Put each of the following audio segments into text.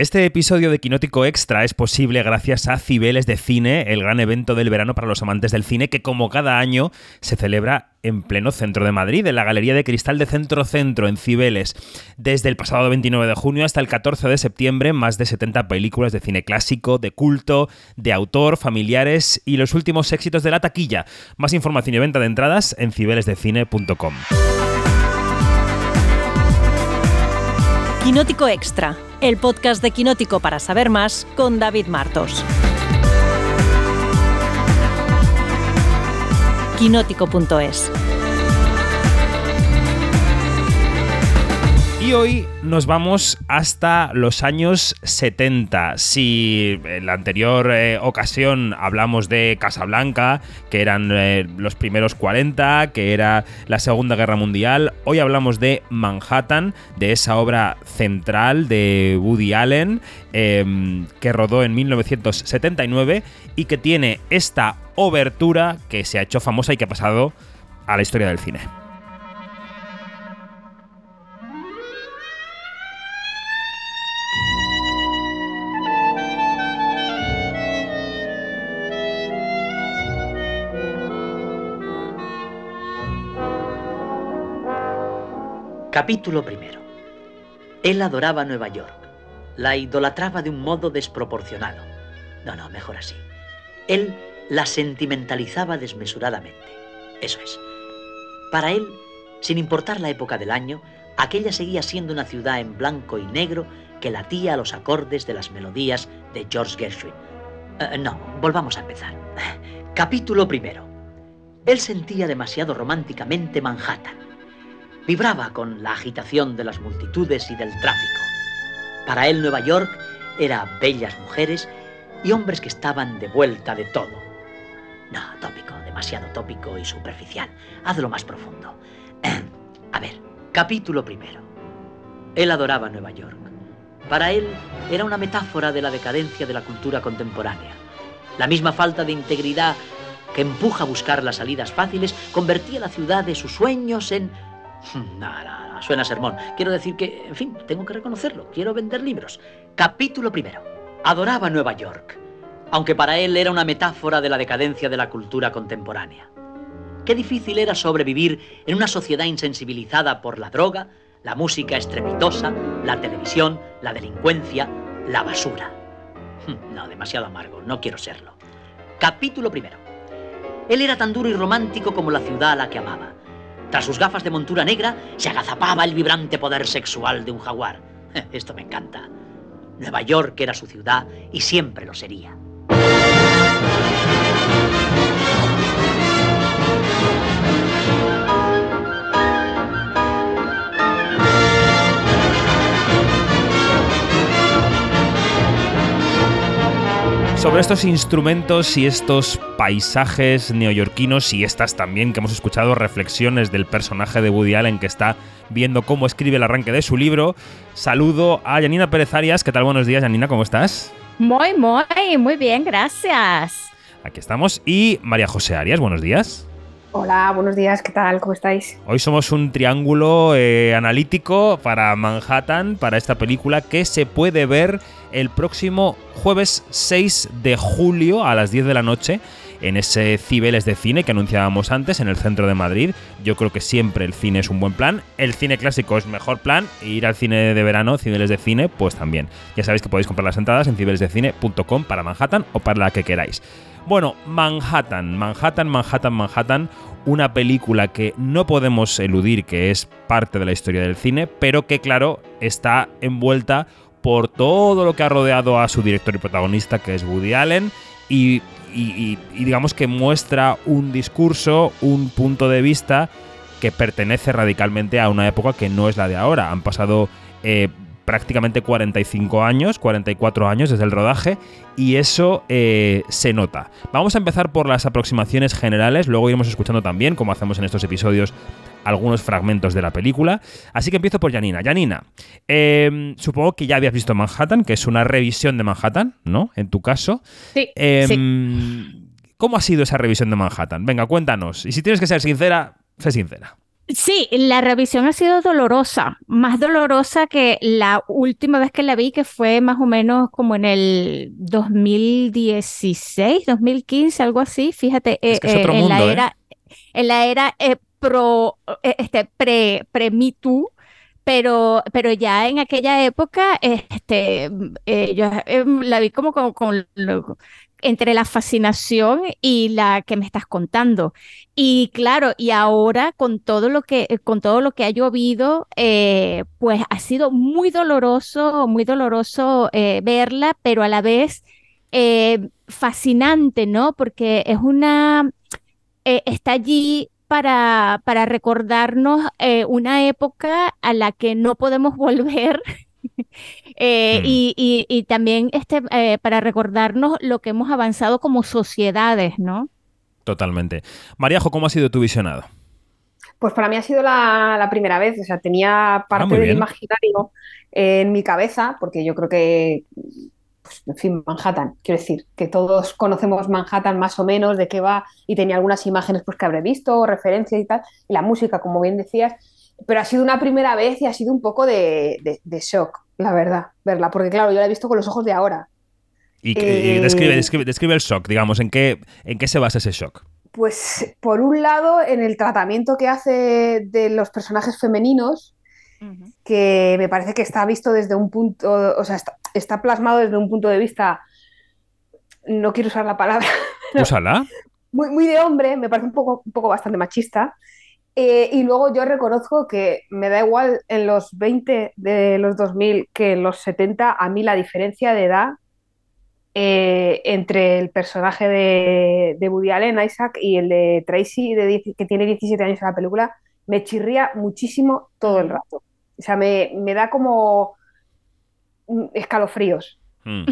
Este episodio de Quinótico Extra es posible gracias a Cibeles de Cine, el gran evento del verano para los amantes del cine que como cada año se celebra en pleno centro de Madrid, en la Galería de Cristal de Centro Centro, en Cibeles. Desde el pasado 29 de junio hasta el 14 de septiembre, más de 70 películas de cine clásico, de culto, de autor, familiares y los últimos éxitos de la taquilla. Más información y venta de entradas en cibelesdecine.com. Quinótico Extra el podcast de Quinótico para saber más con David Martos. Quinótico.es Y hoy nos vamos hasta los años 70. Si en la anterior eh, ocasión hablamos de Casablanca, que eran eh, los primeros 40, que era la Segunda Guerra Mundial, hoy hablamos de Manhattan, de esa obra central de Woody Allen, em, que rodó en 1979 y que tiene esta obertura que se ha hecho famosa y que ha pasado a la historia del cine. Capítulo primero. Él adoraba Nueva York. La idolatraba de un modo desproporcionado. No, no, mejor así. Él la sentimentalizaba desmesuradamente. Eso es. Para él, sin importar la época del año, aquella seguía siendo una ciudad en blanco y negro que latía a los acordes de las melodías de George Gershwin. Eh, no, volvamos a empezar. Capítulo primero. Él sentía demasiado románticamente Manhattan vibraba con la agitación de las multitudes y del tráfico. Para él Nueva York era bellas mujeres y hombres que estaban de vuelta de todo. No, tópico, demasiado tópico y superficial. Hazlo más profundo. A ver, capítulo primero. Él adoraba Nueva York. Para él era una metáfora de la decadencia de la cultura contemporánea. La misma falta de integridad que empuja a buscar las salidas fáciles convertía la ciudad de sus sueños en Nada, no, suena sermón. Quiero decir que, en fin, tengo que reconocerlo. Quiero vender libros. Capítulo primero. Adoraba Nueva York, aunque para él era una metáfora de la decadencia de la cultura contemporánea. Qué difícil era sobrevivir en una sociedad insensibilizada por la droga, la música estrepitosa, la televisión, la delincuencia, la basura. No, demasiado amargo, no quiero serlo. Capítulo primero. Él era tan duro y romántico como la ciudad a la que amaba. Tras sus gafas de montura negra se agazapaba el vibrante poder sexual de un jaguar. Esto me encanta. Nueva York era su ciudad y siempre lo sería. Sobre estos instrumentos y estos paisajes neoyorquinos y estas también que hemos escuchado reflexiones del personaje de Woody Allen que está viendo cómo escribe el arranque de su libro, saludo a Janina Pérez Arias. ¿Qué tal? Buenos días, Janina, ¿cómo estás? Muy, muy, muy bien, gracias. Aquí estamos. Y María José Arias, buenos días. Hola, buenos días, ¿qué tal? ¿Cómo estáis? Hoy somos un triángulo eh, analítico para Manhattan, para esta película que se puede ver el próximo jueves 6 de julio a las 10 de la noche en ese Cibeles de cine que anunciábamos antes en el centro de Madrid. Yo creo que siempre el cine es un buen plan. El cine clásico es mejor plan. Ir al cine de verano, Cibeles de cine, pues también. Ya sabéis que podéis comprar las entradas en cibelesdecine.com para Manhattan o para la que queráis. Bueno, Manhattan, Manhattan, Manhattan, Manhattan, una película que no podemos eludir que es parte de la historia del cine, pero que claro, está envuelta por todo lo que ha rodeado a su director y protagonista, que es Woody Allen, y, digamos que muestra un discurso, un punto de vista que pertenece radicalmente a una época que no es la de ahora. Han pasado eh, prácticamente 45 años, 44 años desde el rodaje, y eso eh, se nota. Vamos a empezar por las aproximaciones generales, luego iremos escuchando también, como hacemos en estos episodios, algunos fragmentos de la película. Así que empiezo por Janina. Janina, em, supongo que ya habías visto Manhattan, que es una revisión de Manhattan, ¿no? En tu caso. Sí, em, ¿Cómo ha sido esa revisión de Manhattan? Venga, cuéntanos. Y si tienes que ser sincera, sé sincera. Sí, la revisión ha sido dolorosa, más dolorosa que la última vez que la vi, que fue más o menos como en el 2016, 2015, algo así. Fíjate, Es que es eh, otro eh, en la ¿eh? era, en la era eh, pro, eh, este, pre, pre Me Too, pero, pero ya en aquella época, este, eh, yo eh, la vi como con, con entre la fascinación y la que me estás contando. Y claro, y ahora con todo lo que, eh, con todo lo que ha llovido, eh, pues ha sido muy doloroso, muy doloroso eh, verla, pero a la vez fascinante, ¿no? Porque es una, está allí para, para recordarnos una época a la que no podemos volver. eh, Mm. y, y- y también este, eh, para recordarnos lo que hemos avanzado como sociedades, ¿no? Totalmente. Mariajo, ¿cómo ha sido tu visionado? Pues para mí ha sido la, la primera vez, o sea, tenía parte Ah, muy del imaginario en mi cabeza, porque yo creo que, pues, en fin, Manhattan, quiero decir, que todos conocemos Manhattan más o menos, de qué va, y tenía algunas imágenes pues, que habré visto, referencias y tal, y la música, como bien decías, pero ha sido una primera vez y ha sido un poco de, de- de shock, la verdad, verla, porque claro, yo la he visto con los ojos de ahora. Y Eh, describe, describe, describe el shock, digamos, ¿en qué, ¿en qué se basa ese shock? Pues por un lado, en el tratamiento que hace de los personajes femeninos, que me parece que está visto desde un punto, o sea, está, está plasmado desde un punto de vista, no quiero usar la palabra, Úsala. muy, muy de hombre, me parece un poco, un poco bastante machista. Eh, y luego yo reconozco que me da igual en los 20 de los 2000 que en los 70, a mí la diferencia de edad eh, entre el personaje de, de Woody Allen, Isaac, y el de Tracy, de 10 que tiene 17 años en la película, me chirría muchísimo todo el rato. O sea, me, me da como mm, escalofríos. Mm.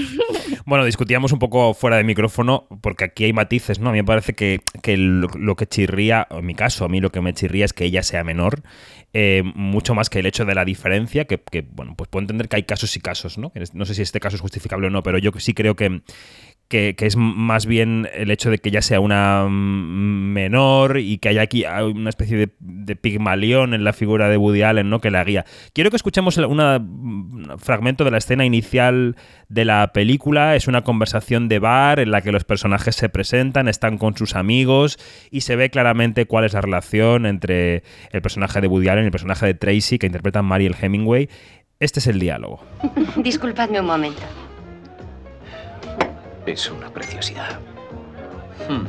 Bueno, discutíamos un poco fuera de micrófono, porque aquí hay matices, ¿no? A mí me parece que, que lo, que chirría, en mi caso, a mí lo que me chirría es que ella sea menor, eh, mucho más que el hecho de la diferencia, que, que, bueno, pues puedo entender que hay casos y casos, ¿no? No sé si este caso es justificable o no, pero yo sí creo que, que, es más bien el hecho de que ella sea una mm, menor y que haya aquí una especie de, pigmalión en la figura de Woody Allen, ¿no? Que la guía. Quiero que escuchemos una- un fragmento de la escena inicial de la película. Es una conversación de bar en la que los personajes se presentan, están con sus amigos y se ve claramente cuál es la relación entre el personaje de Woody Allen y el personaje de Tracy que interpreta Mariel Hemingway. Este es el diálogo. Disculpadme un momento. Es una preciosidad. Hmm.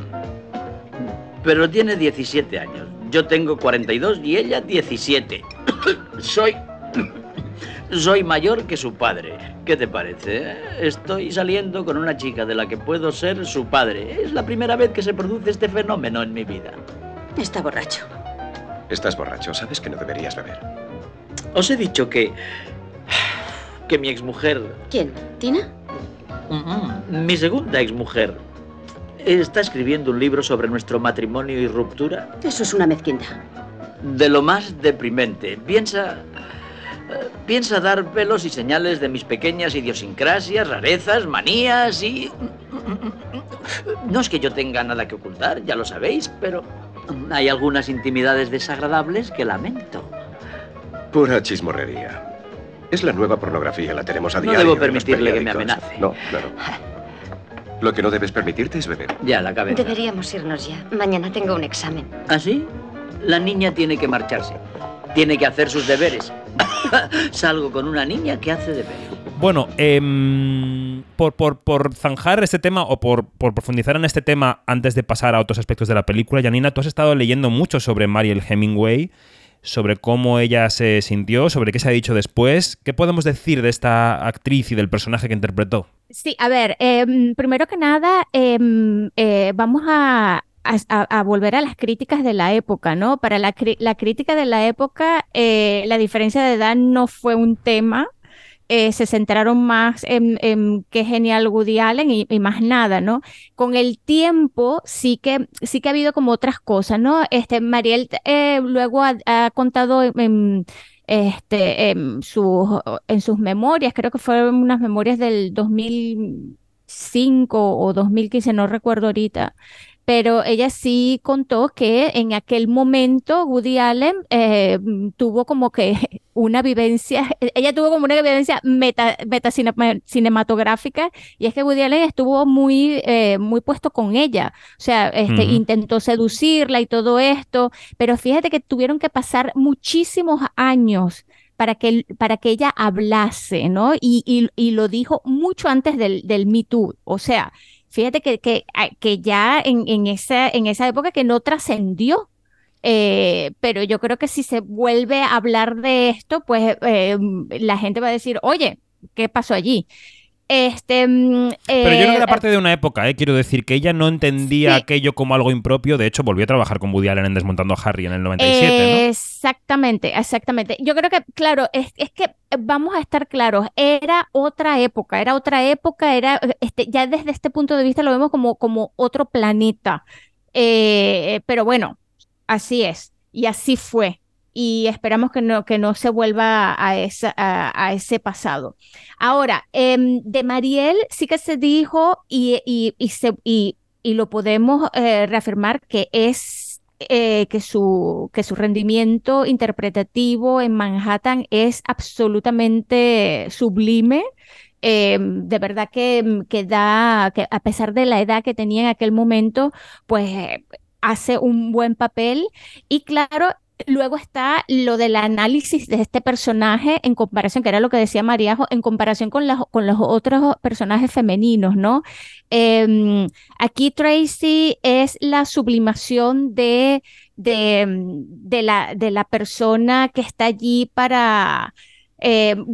Pero tiene 17 años. Yo tengo 42 y ella 17. Soy... Soy mayor que su padre. ¿Qué te parece? Estoy saliendo con una chica de la que puedo ser su padre. Es la primera vez que se produce este fenómeno en mi vida. Está borracho. Estás borracho, sabes que no deberías beber. Os he dicho que... Que mi exmujer... ¿Quién? ¿Tina? Mm, Mi segunda exmujer... Está escribiendo un libro sobre nuestro matrimonio y ruptura. Eso es una mezquindad. de lo más deprimente. Piensa. eh, Piensa dar pelos y señales de mis pequeñas idiosincrasias, rarezas, manías y... No es que yo tenga nada que ocultar, ya lo sabéis, pero hay algunas intimidades desagradables que lamento. Pura chismorrería. Es la nueva pornografía, la tenemos a No diario. debo en los permitirle que me amenace. No, claro. Lo que no debes permitirte es beber. Ya, la cabeza. Deberíamos irnos ya. Mañana tengo un examen. ¿Así? La niña tiene que marcharse. Tiene que hacer sus deberes. Salgo con una niña que hace deberes. Bueno, em, por, por- por zanjar este tema o por, por profundizar en este tema antes de pasar a otros aspectos de la película, Janina, tú has estado leyendo mucho sobre Mariel Hemingway, sobre cómo ella se sintió, sobre qué se ha dicho después. ¿Qué podemos decir de esta actriz y del personaje que interpretó? Sí, a ver, em, primero que nada, em, eh, vamos a, a- volver a las críticas de la época, ¿no? Para la, la crítica de la época, eh, la diferencia de edad no fue un tema. Eh, se centraron más en, en qué genial Woody Allen y, más nada, ¿no? Con el tiempo sí que, sí que ha habido como otras cosas, ¿no? Este, Mariel eh, luego ha, contado este, en sus memorias, creo que fueron unas memorias del 2005 o 2015, no recuerdo ahorita, pero ella sí contó que en aquel momento Woody Allen eh, mm, tuvo como que una vivencia, ella tuvo como una vivencia meta, cinematográfica y es que Woody Allen estuvo muy, eh, muy puesto con ella, o sea, este, intentó seducirla y todo esto, pero fíjate que tuvieron que pasar muchísimos años para que, para que ella hablase, ¿no? Y, y, lo dijo mucho antes del, del Me Too, o sea, fíjate que, que, que ya en, en, esa, en esa época que no trascendió, eh, pero yo creo que si se vuelve a hablar de esto, pues eh, la gente va a decir, oye, ¿qué pasó allí? Este, mm, Pero yo creo que era eh, parte de una época, ¿eh? quiero decir que ella no entendía aquello como algo impropio. De hecho, volvió a trabajar con Woody Allen en Desmontando a Harry en el 97. Exactamente, exactamente. Yo creo que, claro, es, es, que vamos a estar claros, era otra época, era otra época, era, este, ya desde este punto de vista lo vemos como, como otro planeta. Eh, pero bueno, así es, y así fue y esperamos que no, que no se vuelva a, esa, a, ese pasado. Ahora, em, de Mariel sí que se dijo y, y, y, se, y lo podemos eh, reafirmar que es eh, que, su, que su rendimiento interpretativo en Manhattan es absolutamente sublime. Em, de verdad que, que da, que a pesar de la edad que tenía en aquel momento, pues hace un buen papel. Y claro, Luego está lo del análisis de este personaje en comparación, que era lo que decía Mariajo, en comparación con, con los otros personajes femeninos, ¿no? Em, aquí Tracy es la sublimación de, de, la, de la persona que está allí para, em,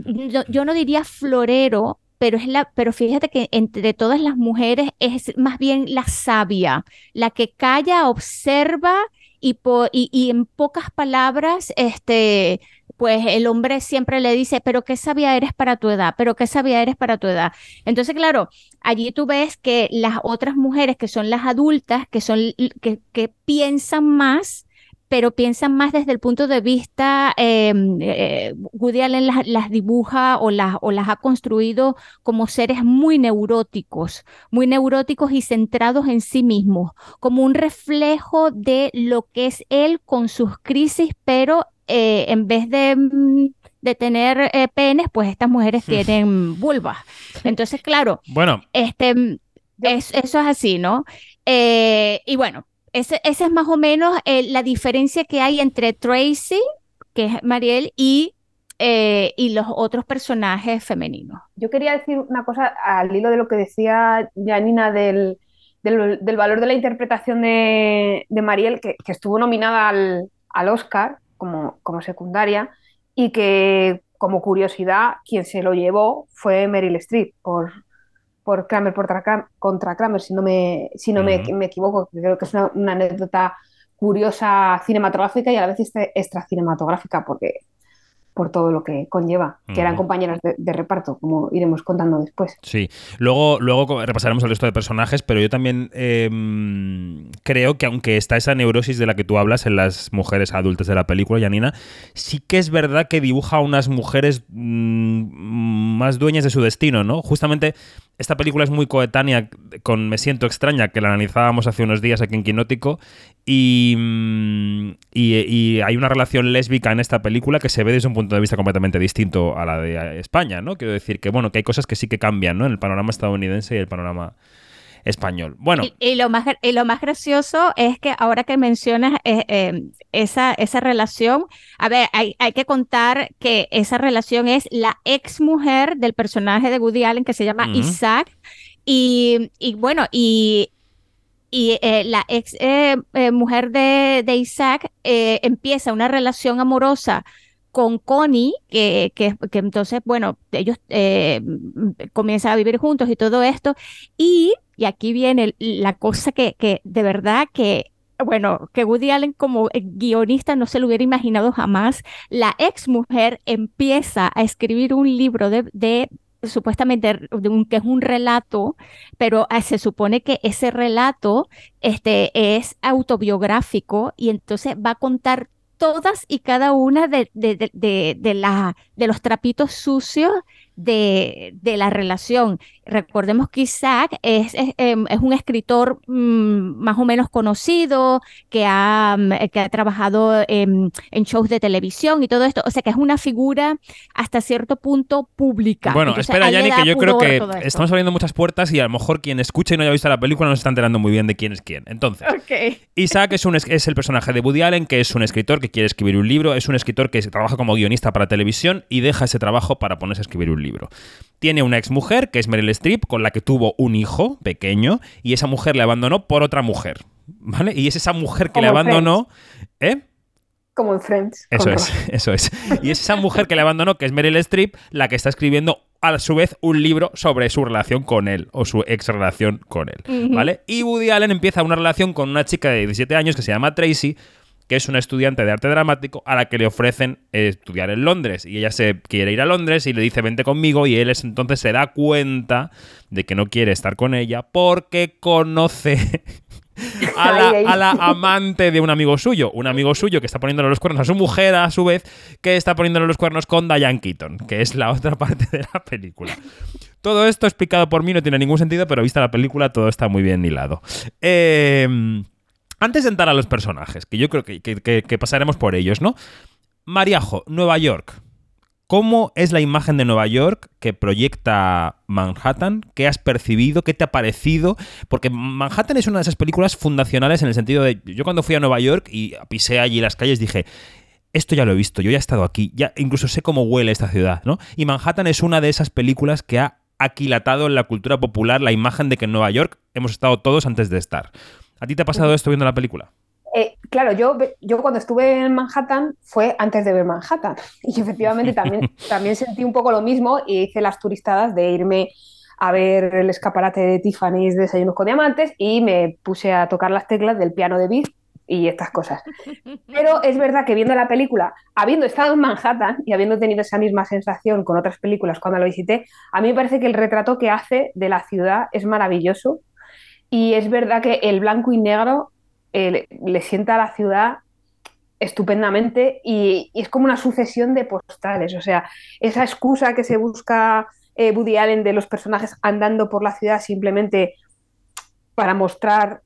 yo no diría florero, pero es la, pero fíjate que entre todas las mujeres es más bien la sabia, la que calla, observa y, y, en pocas palabras, este, pues el hombre siempre le dice, pero qué sabia eres para tu edad, pero qué sabia eres para tu edad. Entonces, claro, allí tú ves que las otras mujeres que son las adultas, que son, que, que piensan más, pero piensan más desde el punto de vista, em, eh, Woody Allen las, dibuja o las, o las ha construido como seres muy neuróticos, muy neuróticos y centrados en sí mismos, como un reflejo de lo que es él con sus crisis, pero eh, en vez de mm, de tener eh, penes, pues estas mujeres tienen vulvas. Entonces, claro, bueno, este, eso es así, ¿no? y bueno, esa es más o menos eh, la diferencia que hay entre Tracy, que es Mariel, y, eh, y los otros personajes femeninos. Yo quería decir una cosa al hilo de lo que decía Janina del, del, valor de la interpretación de, de Mariel, que, que, estuvo nominada al, al Oscar como, como secundaria y que como curiosidad quien se lo llevó fue Meryl Streep por, por Kramer contra Kramer, si no me, si no me, equivoco, creo que es una, anécdota curiosa cinematográfica y a la vez extra cinematográfica, porque por todo lo que conlleva, que eran compañeras de, reparto, como iremos contando después. Sí, luego, luego repasaremos el resto de personajes, pero yo también em, creo que aunque está esa neurosis de la que tú hablas en las mujeres adultas de la película, Janina, sí que es verdad que dibuja a unas mujeres mm, más dueñas de su destino, ¿no? Justamente esta película es muy coetánea con Me siento extraña, que la analizábamos hace unos días aquí en Quinótico, mm, y, y, hay una relación lésbica en esta película que se ve desde un punto de vista completamente distinto a la de España, ¿no? Quiero decir que, bueno, que hay cosas que sí que cambian, ¿no? En el panorama estadounidense y el panorama español. Bueno. Y, lo, más, y lo más gracioso es que ahora que mencionas eh, eh, esa, esa relación, a ver, hay, hay, que contar que esa relación es la ex mujer del personaje de Woody Allen que se llama Isaac. Y, y, bueno, y, y eh, la ex mujer de, de Isaac empieza una relación amorosa con Connie, que, que, entonces, bueno, ellos comienzan a vivir juntos y todo esto, y y aquí viene la cosa que, que de verdad que bueno, que Woody Allen como guionista no se lo hubiera imaginado jamás. La ex mujer empieza a escribir un libro de, de supuestamente que es un relato, pero eh, se supone que ese relato este, es autobiográfico y entonces va a contar todas y cada una de, de, de, de, la, los trapitos sucios de la relación recordemos que Isaac es, es, em, es un escritor mm, más o menos conocido, que ha, mm, que ha trabajado en, en shows de televisión y todo esto, o sea que es una figura hasta cierto punto pública. Bueno, Entonces, espera, Yanni, que yo creo que estamos abriendo muchas puertas y a lo mejor quien escuche y no haya visto la película no se está enterando muy bien de quién es quién. Entonces, Ok. Isaac es, un, es el personaje de Woody Allen, que es un escritor que quiere escribir un libro, es un escritor que trabaja como guionista para televisión y deja ese trabajo para ponerse a escribir un libro. Tiene una exmujer, que es Meryl Streep, con la que tuvo un hijo pequeño, y esa mujer le abandonó por otra mujer. ¿Vale? Y es esa mujer que le Como abandonó. ¿Eh? Como en Friends. Eso es, Ross. eso es. Y es esa mujer que le abandonó, que es Meryl Streep, la que está escribiendo a su vez un libro sobre su relación con él o su ex relación con él. ¿vale? Y Woody Allen empieza una relación con una chica de 17 años que se llama Tracy, que es una estudiante de arte dramático a la que le ofrecen eh, estudiar en Londres y ella se quiere ir a Londres y le dice vente conmigo y él es, entonces se da cuenta de que no quiere estar con ella porque conoce a la, a la amante de un amigo suyo. Un amigo suyo que está poniéndole los cuernos a su mujer, a su vez, que está poniéndole los cuernos con Diane Keaton, que es la otra parte de la película. Todo esto explicado por mí no tiene ningún sentido, pero vista la película todo está muy bien hilado. Eh, antes de entrar a los personajes, que yo creo que, pasaremos por ellos, ¿no? Mariajo, Nueva York. ¿Cómo es la imagen de Nueva York que proyecta Manhattan? ¿Qué has percibido? ¿Qué te ha parecido? Porque Manhattan es una de esas películas fundacionales en el sentido de, yo cuando fui a Nueva York y pisé allí las calles dije, esto ya lo he visto, yo ya he estado aquí, ya incluso sé cómo huele esta ciudad, ¿no? Y Manhattan es una de esas películas que ha aquilatado en la cultura popular la imagen de que en Nueva York hemos estado todos antes de estar. ¿A ti te ha pasado esto viendo la película? Eh, claro, yo, yo cuando estuve en Manhattan fue antes de ver Manhattan. Y efectivamente también, también sentí un poco lo mismo y hice las turistadas de irme a ver el escaparate de Tiffany's Desayunos con Diamantes y me puse a tocar las teclas del piano de Beat y estas cosas. Pero es verdad que viendo la película, habiendo estado en Manhattan y habiendo tenido esa misma sensación con otras películas cuando lo visité, a mí me parece que el retrato que hace de la ciudad es maravilloso. Y es verdad que el blanco y negro eh, le, sienta a la ciudad estupendamente y, y es como una sucesión de postales. O sea, esa excusa que se busca eh, Woody Allen de los personajes andando por la ciudad simplemente para mostrar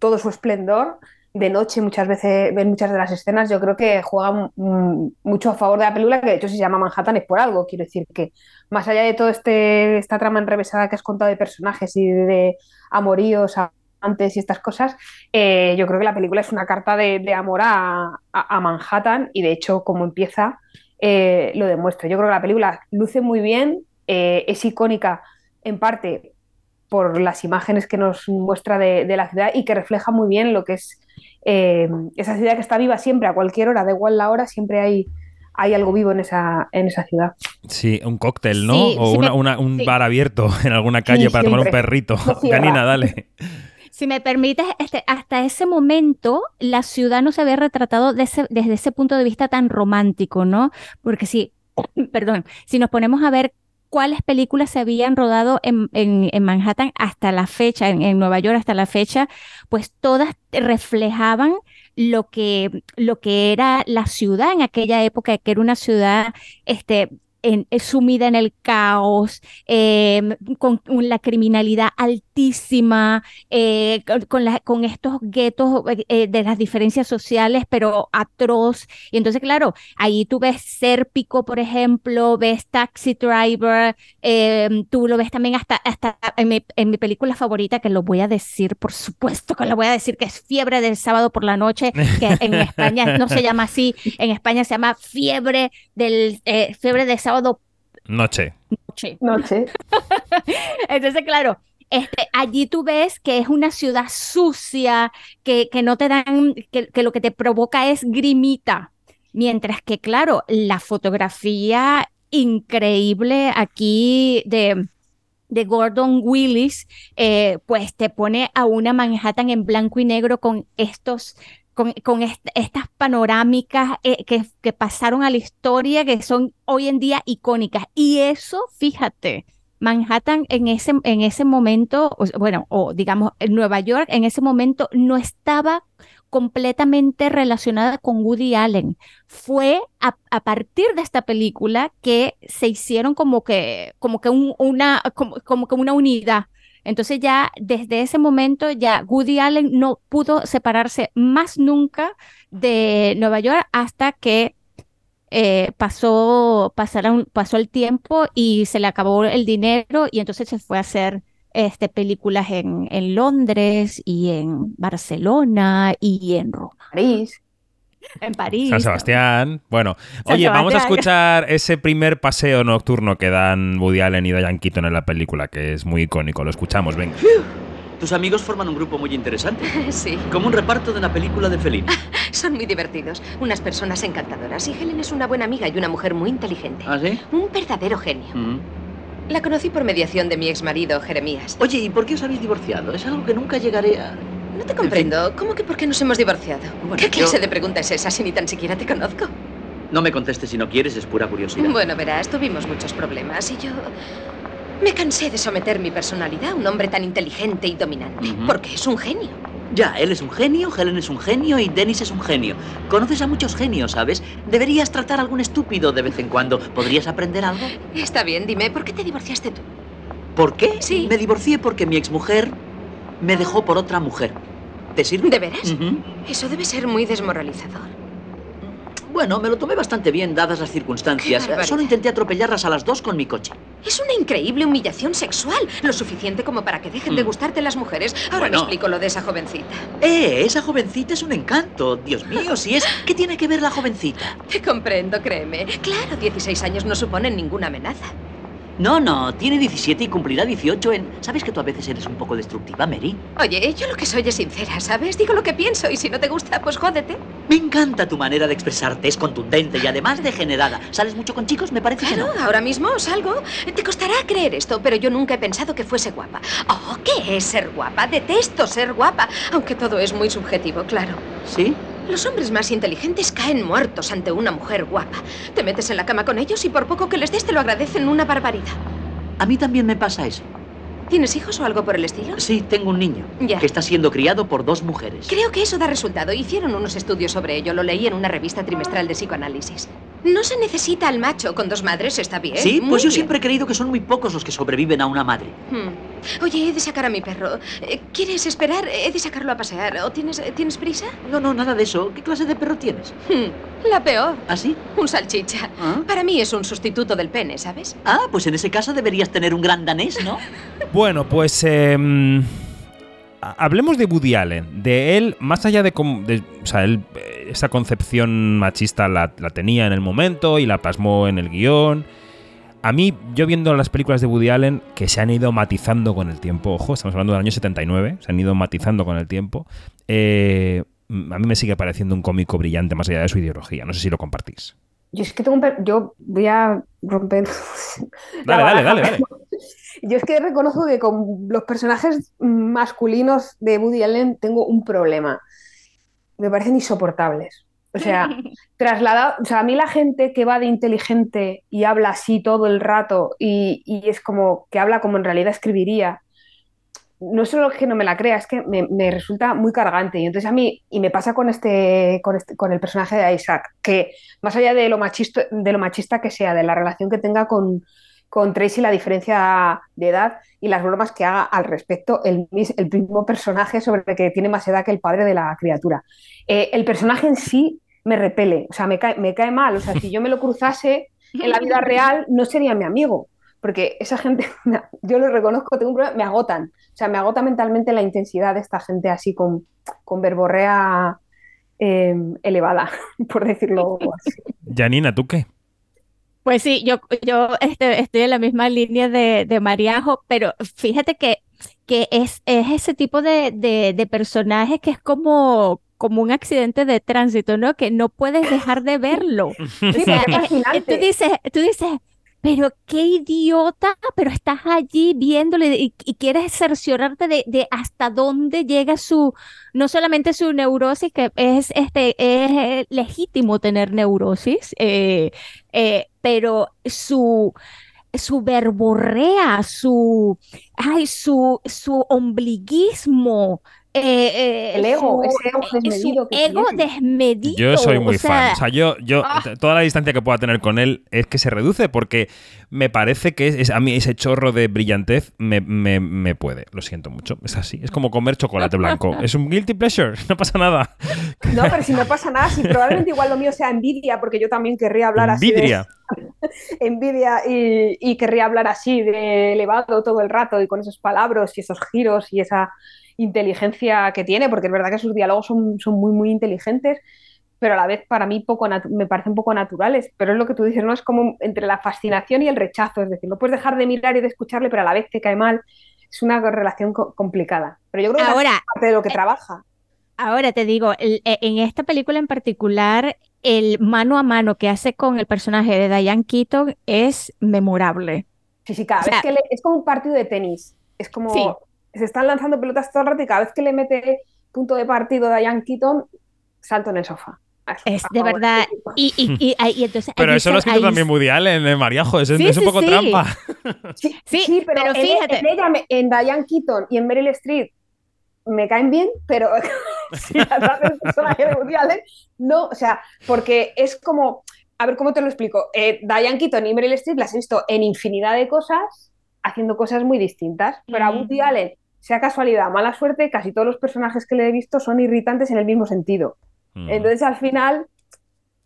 todo su esplendor de noche muchas veces en muchas de las escenas yo creo que juega mm, mucho a favor de la película que de hecho se llama Manhattan es por algo. Quiero decir que más allá de todo este esta trama enrevesada que has contado de personajes y de, amoríos antes y estas cosas eh, yo creo que la película es una carta de, amor a, a, a, Manhattan y de hecho como empieza eh, lo demuestra. Yo creo que la película luce muy bien eh, es icónica en parte por las imágenes que nos muestra de, de, la ciudad y que refleja muy bien lo que es eh, esa ciudad que está viva siempre, a cualquier hora, da igual la hora, siempre hay, hay algo vivo en esa, en esa ciudad. Sí, un cóctel, ¿no? Sí, o sí una, me- una- un sí. bar abierto en alguna calle Sí, para tomar un perrito. Janina, dale. Si me permites, este, hasta ese momento la ciudad no se había retratado de ese- desde ese punto de vista tan romántico, ¿no? Porque si, perdón, si nos ponemos a ver cuáles películas se habían rodado en, en- en Manhattan hasta la fecha, en, en Nueva York hasta la fecha, pues todas reflejaban lo que, lo que era la ciudad en aquella época, que era una ciudad este, eh, sumida en el caos, con, con la criminalidad altísima, eh, con, con la- con estos guetos eh, eh, de las diferencias sociales, pero atroz. Y entonces, claro, ahí tú ves Sérpico, por ejemplo, ves Taxi Driver, eh, tú lo ves también hasta, hasta en mi, en mi película favorita, que lo voy a decir, por supuesto que lo voy a decir, que es Fiebre del sábado por la noche, que en España no se llama así, en España se llama Fiebre del, eh, Fiebre del sábado Noche. noche. Noche. Entonces, claro, este, allí tú ves que es una ciudad sucia, que, que no te dan, que, que lo que te provoca es grimita. Mientras que, claro, la fotografía increíble aquí de, de Gordon Willis, eh, pues te pone a una Manhattan en blanco y negro con estos, con, con est- estas panorámicas eh, que, que pasaron a la historia, que son hoy en día icónicas. Y eso, fíjate, Manhattan en ese, en ese momento, o- bueno, o digamos, Nueva York en ese momento no estaba completamente relacionada con Woody Allen. Fue a, partir de esta película que se hicieron como que, como que un- una, como, como que una unidad. Entonces ya desde ese momento ya Woody Allen no pudo separarse más nunca de Nueva York hasta que eh, pasó, pasaron, pasó el tiempo y se le acabó el dinero y entonces se fue a hacer este, películas en, en Londres y en Barcelona y en Roma, París. en París. San Sebastián. Bueno, San oye, vamos a escuchar ese primer paseo nocturno que dan Woody Allen y Diane Keaton en la película, que es muy icónico. Lo escuchamos, venga. Tus amigos forman un grupo muy interesante. Sí, Como un reparto de una película de Fellini. son muy divertidos. Unas personas encantadoras. Y Helen es una buena amiga y una mujer muy inteligente. ¿Ah, sí? Un verdadero genio. Mm. La conocí por mediación de mi exmarido, Jeremías. Oye, ¿y por qué os habéis divorciado? Es algo que nunca llegaré a... No te comprendo. ¿Cómo que por qué nos hemos divorciado? Bueno, ¿Qué clase yo- de pregunta es esa si ni tan siquiera te conozco? No me contestes si no quieres, es pura curiosidad. Bueno, verás, tuvimos muchos problemas y yo... Me cansé de someter mi personalidad a un hombre tan inteligente y dominante. Porque es un genio. Ya, él es un genio, Helen es un genio y Dennis es un genio. Conoces a muchos genios, ¿sabes? Deberías tratar a algún estúpido de vez en cuando. ¿Podrías aprender algo? Está bien, dime, ¿por qué te divorciaste tú? ¿Por qué? Sí. Me divorcié porque mi exmujer me dejó por otra mujer. ¿Te sirve? ¿De veras? Eso debe ser muy desmoralizador. Bueno, me lo tomé bastante bien dadas las circunstancias. Solo intenté atropellarlas a las dos con mi coche. Es una increíble humillación sexual. Lo suficiente como para que dejen de Mm. gustarte las mujeres. Ahora Bueno. me explico lo de esa jovencita. ¡Eh! Esa jovencita es un encanto. Dios mío, si es. ¿Qué tiene que ver la jovencita? Te comprendo, créeme. Claro, 16 años no suponen ninguna amenaza. No, no, tiene 17 y cumplirá 18 en. ¿Sabes que tú a veces eres un poco destructiva, Mary? Oye, yo lo que soy es sincera, ¿sabes? Digo lo que pienso y si no te gusta, pues jódete. Me encanta tu manera de expresarte, es contundente y además degenerada. ¿Sales mucho con chicos? Me parece que no. Claro, ahora mismo salgo. Te costará creer esto, pero yo nunca he pensado que fuese guapa. Oh, ¿qué es ser guapa? Detesto ser guapa. Aunque todo es muy subjetivo, claro. ¿Sí? Los hombres más inteligentes caen muertos ante una mujer guapa. Te metes en la cama con ellos y por poco que les des te lo agradecen una barbaridad. A mí también me pasa eso. ¿Tienes hijos o algo por el estilo? Sí, tengo un niño Ya. que está siendo criado por dos mujeres. Creo que eso da resultado. Hicieron unos estudios sobre ello. Lo leí en una revista trimestral de psicoanálisis. No se necesita al macho con dos madres, está bien. Sí, muy pues yo bien. siempre he creído que son muy pocos los que sobreviven a una madre. Hmm. Oye, he de sacar a mi perro. Eh, ¿Quieres esperar? He de sacarlo a pasear. ¿O tienes, tienes prisa? No, no, nada de eso. ¿Qué clase de perro tienes? Hmm. La peor. ¿Así? Un salchicha. ¿Ah? Para mí es un sustituto del pene, ¿sabes? Ah, pues en ese caso deberías tener un gran danés, ¿no? Bueno, pues em, ha- hablemos de Woody Allen. De él, más allá de, cómo- o sea, él, eh, esa concepción machista la, la tenía en el momento y la plasmó en el guion. A mí, yo viendo las películas de Woody Allen, que se han ido matizando con el tiempo, ojo, estamos hablando del año 79, se han ido matizando con el tiempo, eh, a mí me sigue pareciendo un cómico brillante más allá de su ideología. No sé si lo compartís. Yo es que tengo un per- yo voy a romper Dale, dale, dale, dale. Yo es que reconozco que con los personajes masculinos de Woody Allen tengo un problema. Me parecen insoportables. O sea, trasladado, o sea, a mí la gente que va de inteligente y habla así todo el rato y, y es como que habla como en realidad escribiría, no solo que no me la crea, es que me, me resulta muy cargante. Y entonces a mí, y me pasa con este, con este, con el personaje de Isaac, que más allá de lo machista, de lo machista que sea, de la relación que tenga con, con Tracy, la diferencia de edad y las bromas que haga al respecto, el, el mismo personaje sobre el que tiene más edad que el padre de la criatura. Eh, el personaje en sí me repele, o sea, me cae, me cae mal. O sea, si yo me lo cruzase en la vida real, no sería mi amigo. Porque esa gente, yo lo reconozco, tengo un problema, me agotan. O sea, me agota mentalmente la intensidad de esta gente así con, con verborrea eh, elevada, por decirlo así. Janina, ¿tú qué? Pues sí, yo, yo este, estoy en la misma línea de, de Mariajo, pero fíjate que, que es, es ese tipo de, de, de personaje que es como, como un accidente de tránsito, ¿no? Que no puedes dejar de verlo. O Sí, sea, porque es tú dices, tú dices, pero qué idiota, pero estás allí viéndole y, quieres cerciorarte de, de hasta dónde llega su, no solamente su neurosis, que es, este, es eh, legítimo tener neurosis, eh, eh, pero su, su verborrea, su, ay, su, su ombliguismo, eh, El ego, su- ese ego eh, desmedido su ego desmedido. Yo soy muy o sea, fan. O sea, yo, yo ah. toda la distancia que pueda tener con él es que se reduce porque me parece que es, es- a mí ese chorro de brillantez me, me- me puede. Lo siento mucho. Es así. Es como comer chocolate blanco. Es un guilty pleasure. No pasa nada. No, pero si no pasa nada, si probablemente igual lo mío sea envidia, porque yo también querría hablar así. de- Envidia. envidia y, y querría hablar así de elevado todo el rato y con esos palabras y esos giros y esa inteligencia que tiene, porque es verdad que sus diálogos son, son muy, muy inteligentes, pero a la vez para mí poco me parecen poco naturales. Pero es lo que tú dices, ¿no? Es como entre la fascinación y el rechazo, es decir, no puedes dejar de mirar y de escucharle, pero a la vez te cae mal. Es una relación co- complicada. Pero yo creo que Ahora, es parte de lo que trabaja. Ahora te digo, el- e- en esta película en particular, el mano a mano que hace con el personaje de Diane Keaton es memorable. Sí, sí, cada O sea- vez que le, es como un partido de tenis. Es como Sí. Se están lanzando pelotas todo el rato y cada vez que le mete punto de partido a Diane Keaton, salto en el sofá. Eso, Es de favor. verdad. Y, y, y, y entonces Pero eso lo ha escrito también Woody Allen, eh, Mariajo. Es, Sí, es un sí, poco sí. trampa. Sí, Sí, sí, pero, pero en- fíjate. En, ella, en Diane Keaton y en Meryl Streep me caen bien, pero si las hace el personaje de Woody Allen, no, o sea, porque es como, a ver, ¿cómo te lo explico? Eh, Diane Keaton y Meryl Streep las he visto en infinidad de cosas, haciendo cosas muy distintas, pero a Woody Mm. Allen, sea casualidad, mala suerte, casi todos los personajes que le he visto son irritantes en el mismo sentido. Mm. Entonces, al final,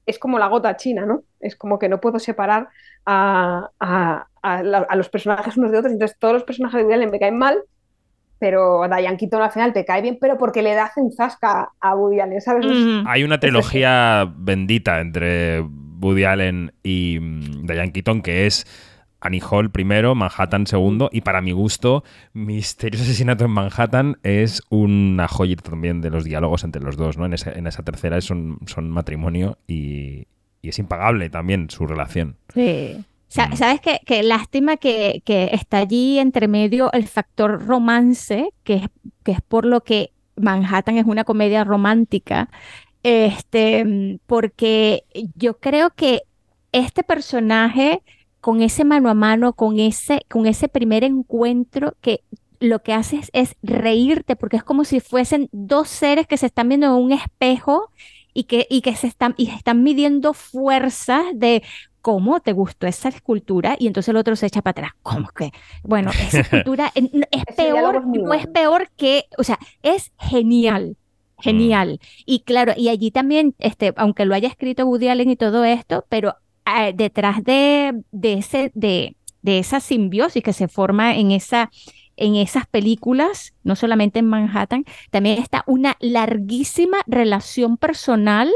es como la gota china, ¿no? Es como que no puedo separar a, a- a la- a los personajes unos de otros. Entonces, todos los personajes de Woody Allen me caen mal, pero Diane Keaton al final te cae bien, pero porque le da un zasca a Woody Allen, ¿sabes? Hay una trilogía bendita entre Woody Allen y mm, Diane Keaton que es Annie Hall primero, Manhattan segundo y para mi gusto Misterioso Asesinato en Manhattan es una joyita también de los diálogos entre los dos, ¿no? En esa, en esa tercera es un, son matrimonio y, y es impagable también su relación. Sí. Mm. ¿Sabes qué? Qué lástima que, que está allí entre medio el factor romance, que es, que es por lo que Manhattan es una comedia romántica, este, mm, porque yo creo que este personaje, con ese mano a mano, con ese, con ese primer encuentro, que lo que hace es, reírte, porque es como si fuesen dos seres que se están viendo en un espejo y que, y que se están, y están midiendo fuerzas de ¿Cómo te gustó esa escultura? Y entonces el otro se echa para atrás. ¿Cómo que? Bueno, esa escultura eh, es peor, no es peor que, o sea, es genial, genial. Y claro, y allí también, este, aunque lo haya escrito Woody Allen y todo esto, pero eh, detrás de, de ese, de, de esa simbiosis que se forma en esa, en esas películas, no solamente en Manhattan, también está una larguísima relación personal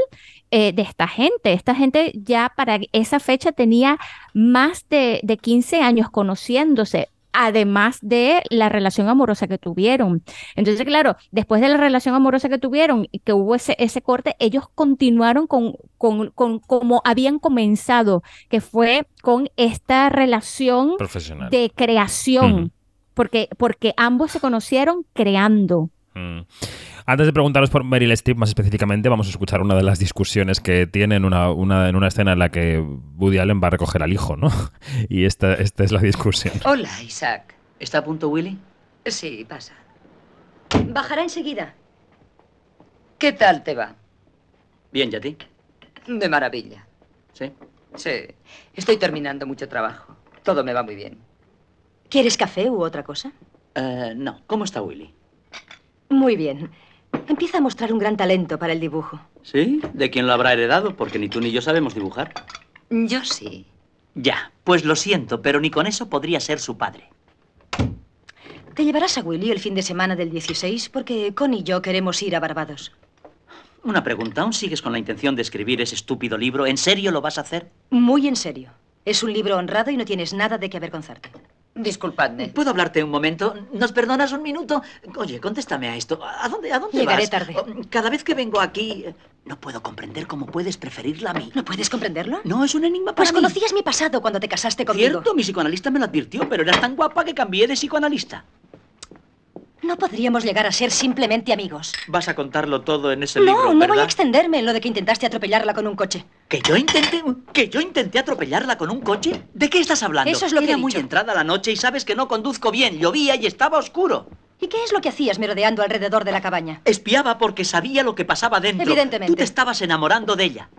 eh, de esta gente. Esta gente ya para esa fecha tenía más de, de 15 años conociéndose, además de la relación amorosa que tuvieron. Entonces, claro, después de la relación amorosa que tuvieron y que hubo ese, ese corte, ellos continuaron con, con, con como habían comenzado, que fue con esta relación Profesional. de creación, porque, porque ambos se conocieron creando. Mm. Antes de preguntaros por Meryl Streep más específicamente, vamos a escuchar una de las discusiones que tiene en una, una- en una escena en la que Woody Allen va a recoger al hijo, ¿no? Y esta, esta es la discusión. Hola, Isaac. ¿Está a punto Willy? Sí, pasa. Bajará enseguida. ¿Qué tal te va? Bien, ¿y a ti? De maravilla. ¿Sí? Sí. Estoy terminando mucho trabajo. Todo me va muy bien. ¿Quieres café u otra cosa? Eh, no. ¿Cómo está Willy? Muy bien. Empieza a mostrar un gran talento para el dibujo. ¿Sí? ¿De quién lo habrá heredado? Porque ni tú ni yo sabemos dibujar. Yo sí. Ya, pues lo siento, pero ni con eso podría ser su padre. Te llevarás a Willy el fin de semana del 16 porque Connie y yo queremos ir a Barbados. Una pregunta, ¿aún sigues con la intención de escribir ese estúpido libro? ¿En serio lo vas a hacer? Muy en serio. Es un libro honrado y no tienes nada de qué avergonzarte. Disculpadme. ¿Puedo hablarte un momento? ¿Nos perdonas un minuto? Oye, contéstame a esto. ¿A dónde, a dónde Llegaré vas? tarde. Oh, Cada vez que vengo aquí, no puedo comprender cómo puedes preferirla a mí. ¿No puedes comprenderlo? No, es un enigma para Pues mí. conocías mi pasado cuando te casaste conmigo. Cierto, mi psicoanalista me lo advirtió, pero eras tan guapa que cambié de psicoanalista. No podríamos llegar a ser simplemente amigos. Vas a contarlo todo en ese no, libro, no voy a extenderme en lo de que intentaste atropellarla con un coche. ¿Que yo intenté, que yo intenté atropellarla con un coche? ¿De qué estás hablando? Eso es lo que Era he muy dicho. entrada la noche y sabes que no conduzco bien. Llovía y estaba oscuro. ¿Y qué es lo que hacías merodeando alrededor de la cabaña? Espiaba porque sabía lo que pasaba dentro. Evidentemente. Tú te estabas enamorando de ella.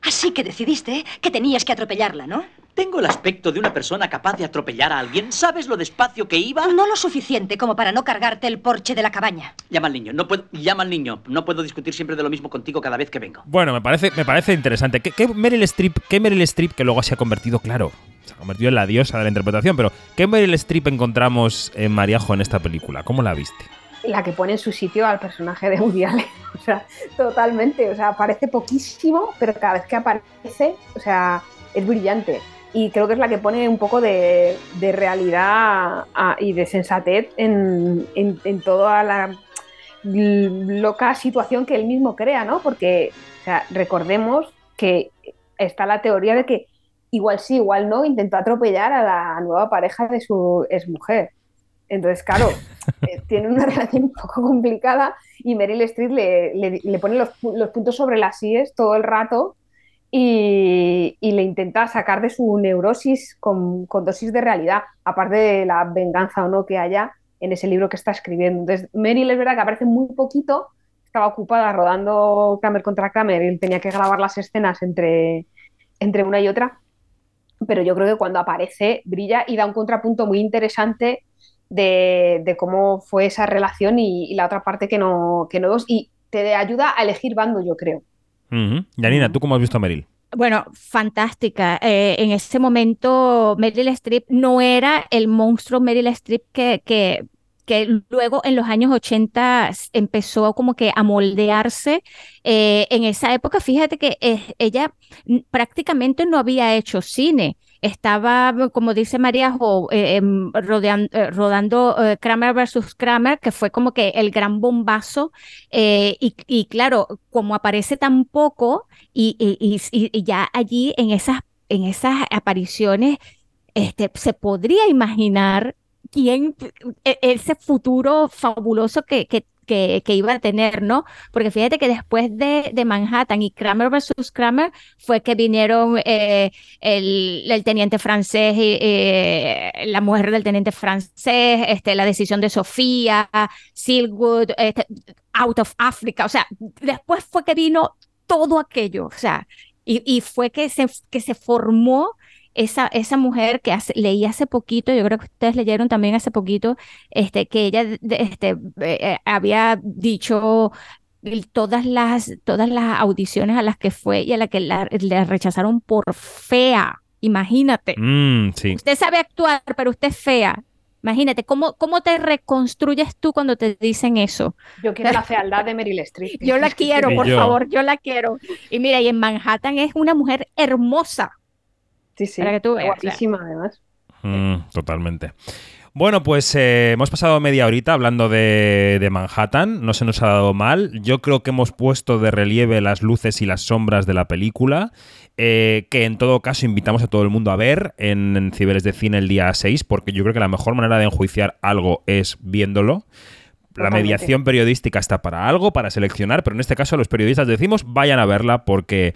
Así que decidiste que tenías que atropellarla, ¿no? Tengo el aspecto de una persona capaz de atropellar a alguien. ¿Sabes lo despacio que iba? No lo suficiente como para no cargarte el porche de la cabaña. Llama al niño. No puedo. Llama al niño. No puedo discutir siempre de lo mismo contigo cada vez que vengo. Bueno, me parece, me parece interesante. ¿Qué, qué Meryl Streep, qué Meryl Streep que luego se ha convertido, claro, se ha convertido en la diosa de la interpretación, pero ¿qué Meryl Streep encontramos en Mariajo en esta película? ¿Cómo la viste? la que pone en su sitio al personaje de Woody Allen. O sea, totalmente. O sea, aparece poquísimo, pero cada vez que aparece, o sea, es brillante. Y creo que es la que pone un poco de, de realidad ah, y de sensatez en, en- en toda la loca situación que él mismo crea, ¿no? Porque, o sea, recordemos que está la teoría de que igual sí, igual no, intentó atropellar a la nueva pareja de su exmujer. Entonces, claro, eh, tiene una relación un poco complicada y Meryl Streep le, le- le pone los, los puntos sobre las IES todo el rato y, y le intenta sacar de su neurosis con, con dosis de realidad, aparte de la venganza o no que haya en ese libro que está escribiendo. Entonces, Meryl es verdad que aparece muy poquito, estaba ocupada rodando Kramer contra Kramer y tenía que grabar las escenas entre, entre una y otra, pero yo creo que cuando aparece brilla y da un contrapunto muy interesante de, de cómo fue esa relación y, y la otra parte que no, que no y te ayuda a elegir bando, yo creo. Yanina, ¿tú cómo has visto a Meryl? Bueno, fantástica. Eh, en ese momento, Meryl Streep no era el monstruo Meryl Streep que, que, que luego en los años 80 s- empezó como que a moldearse. Eh, en esa época, fíjate que eh, ella prácticamente no había hecho cine. Estaba, como dice María Jo, eh, em, eh, rodando eh, Kramer versus Kramer, que fue como que el gran bombazo. y, claro, como aparece tan poco, y, y- ya allí en esas, en esas apariciones este, se podría imaginar quién, e- ese futuro fabuloso que, que, iba a tener, ¿no? Porque fíjate que después de, de Manhattan y Kramer versus Kramer fue que vinieron eh, el, el teniente francés y eh, la mujer del teniente francés, este, la decisión de Sofía, Silkwood, este, Out of Africa, o sea, después fue que vino todo aquello, o sea, y, y fue que se, que se formó esa, esa mujer que hace- leí hace poquito, yo creo que ustedes leyeron también hace poquito, este, que ella este, eh, eh, había dicho todas las, todas las audiciones a las que fue y a las que la, le rechazaron por fea, imagínate. Mm, sí. Usted sabe actuar, pero usted es fea. Imagínate, ¿cómo, cómo te reconstruyes tú cuando te dicen eso? Yo quiero la fealdad de Meryl Streep. Yo la quiero, por yo. favor, yo la quiero. Y mira, y en Manhattan es una mujer hermosa. Sí, sí, Para que tú veas, guapísima además. Mm, totalmente. Bueno, pues eh, hemos pasado media horita hablando de, de Manhattan, no se nos ha dado mal. Yo creo que hemos puesto de relieve las luces y las sombras de la película, eh, que en todo caso invitamos a todo el mundo a ver en, en Ciberes de Cine el día 6, porque yo creo que la mejor manera de enjuiciar algo es viéndolo. La mediación periodística está para algo, para seleccionar, pero en este caso los periodistas decimos vayan a verla porque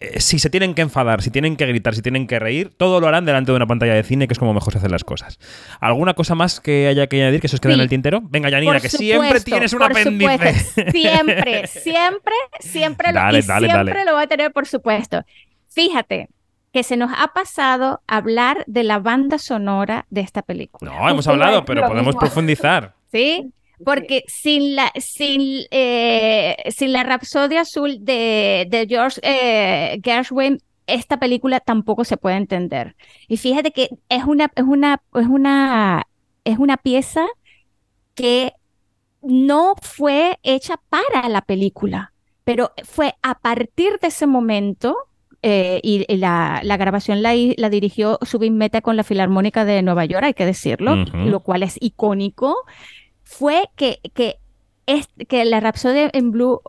eh, si se tienen que enfadar, si tienen que gritar, si tienen que reír, todo lo harán delante de una pantalla de cine, que es como mejor se hacen las cosas. ¿Alguna cosa más que haya que añadir que se os quede en el tintero? Venga, Yanina, Por que siempre tienes un apéndice. supuesto. Siempre, siempre, siempre lo, y dale, siempre dale. lo voy a tener, por supuesto. Fíjate que se nos ha pasado hablar de la banda sonora de esta película. No, hemos hablado, pero podemos profundizar. ¿Sí? Porque sin la, sin, eh, sin la Rapsodia Azul de, de George eh, Gershwin, esta película tampoco se puede entender. Y fíjate que es una, es una, es una, es una pieza que no fue hecha para la película, pero fue a partir de ese momento, eh, y, y la, la grabación la, la dirigió Subin Mehta con la Filarmónica de Nueva York, hay que decirlo, lo cual es icónico, fue que, que, que la Rhapsody en Blue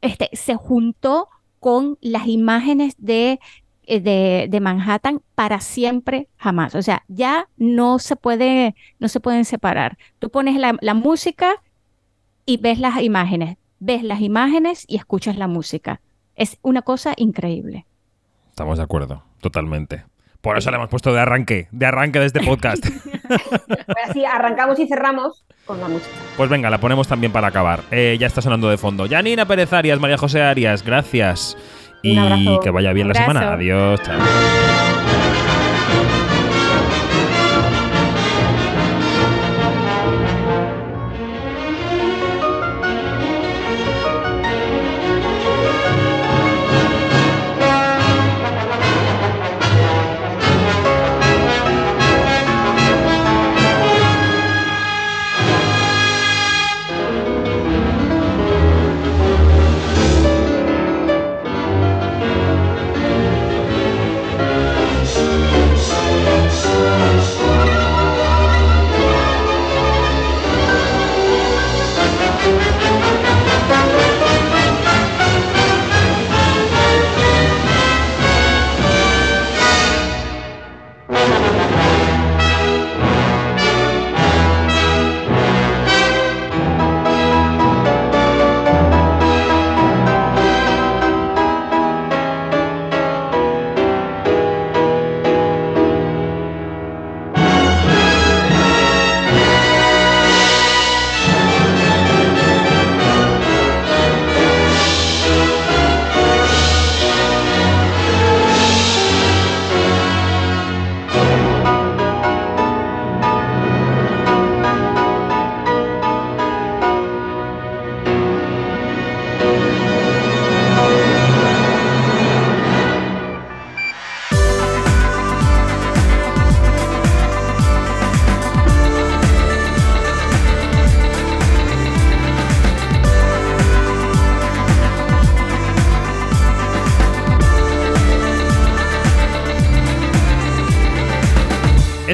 este, se juntó con las imágenes de, eh, de, de Manhattan para siempre, jamás. O sea, ya no se puede, no se pueden separar. Tú pones la, la música y ves las imágenes, ves las imágenes y escuchas la música. Es una cosa increíble. Estamos de acuerdo, totalmente. Por eso le hemos puesto de arranque, de arranque de este podcast. Pues así arrancamos y cerramos con la música. Pues venga, la ponemos también para acabar. Eh, ya está sonando de fondo. Janina Pérez Arias, María José Arias, gracias. Y abrazo. que vaya bien la semana. Adiós, chao.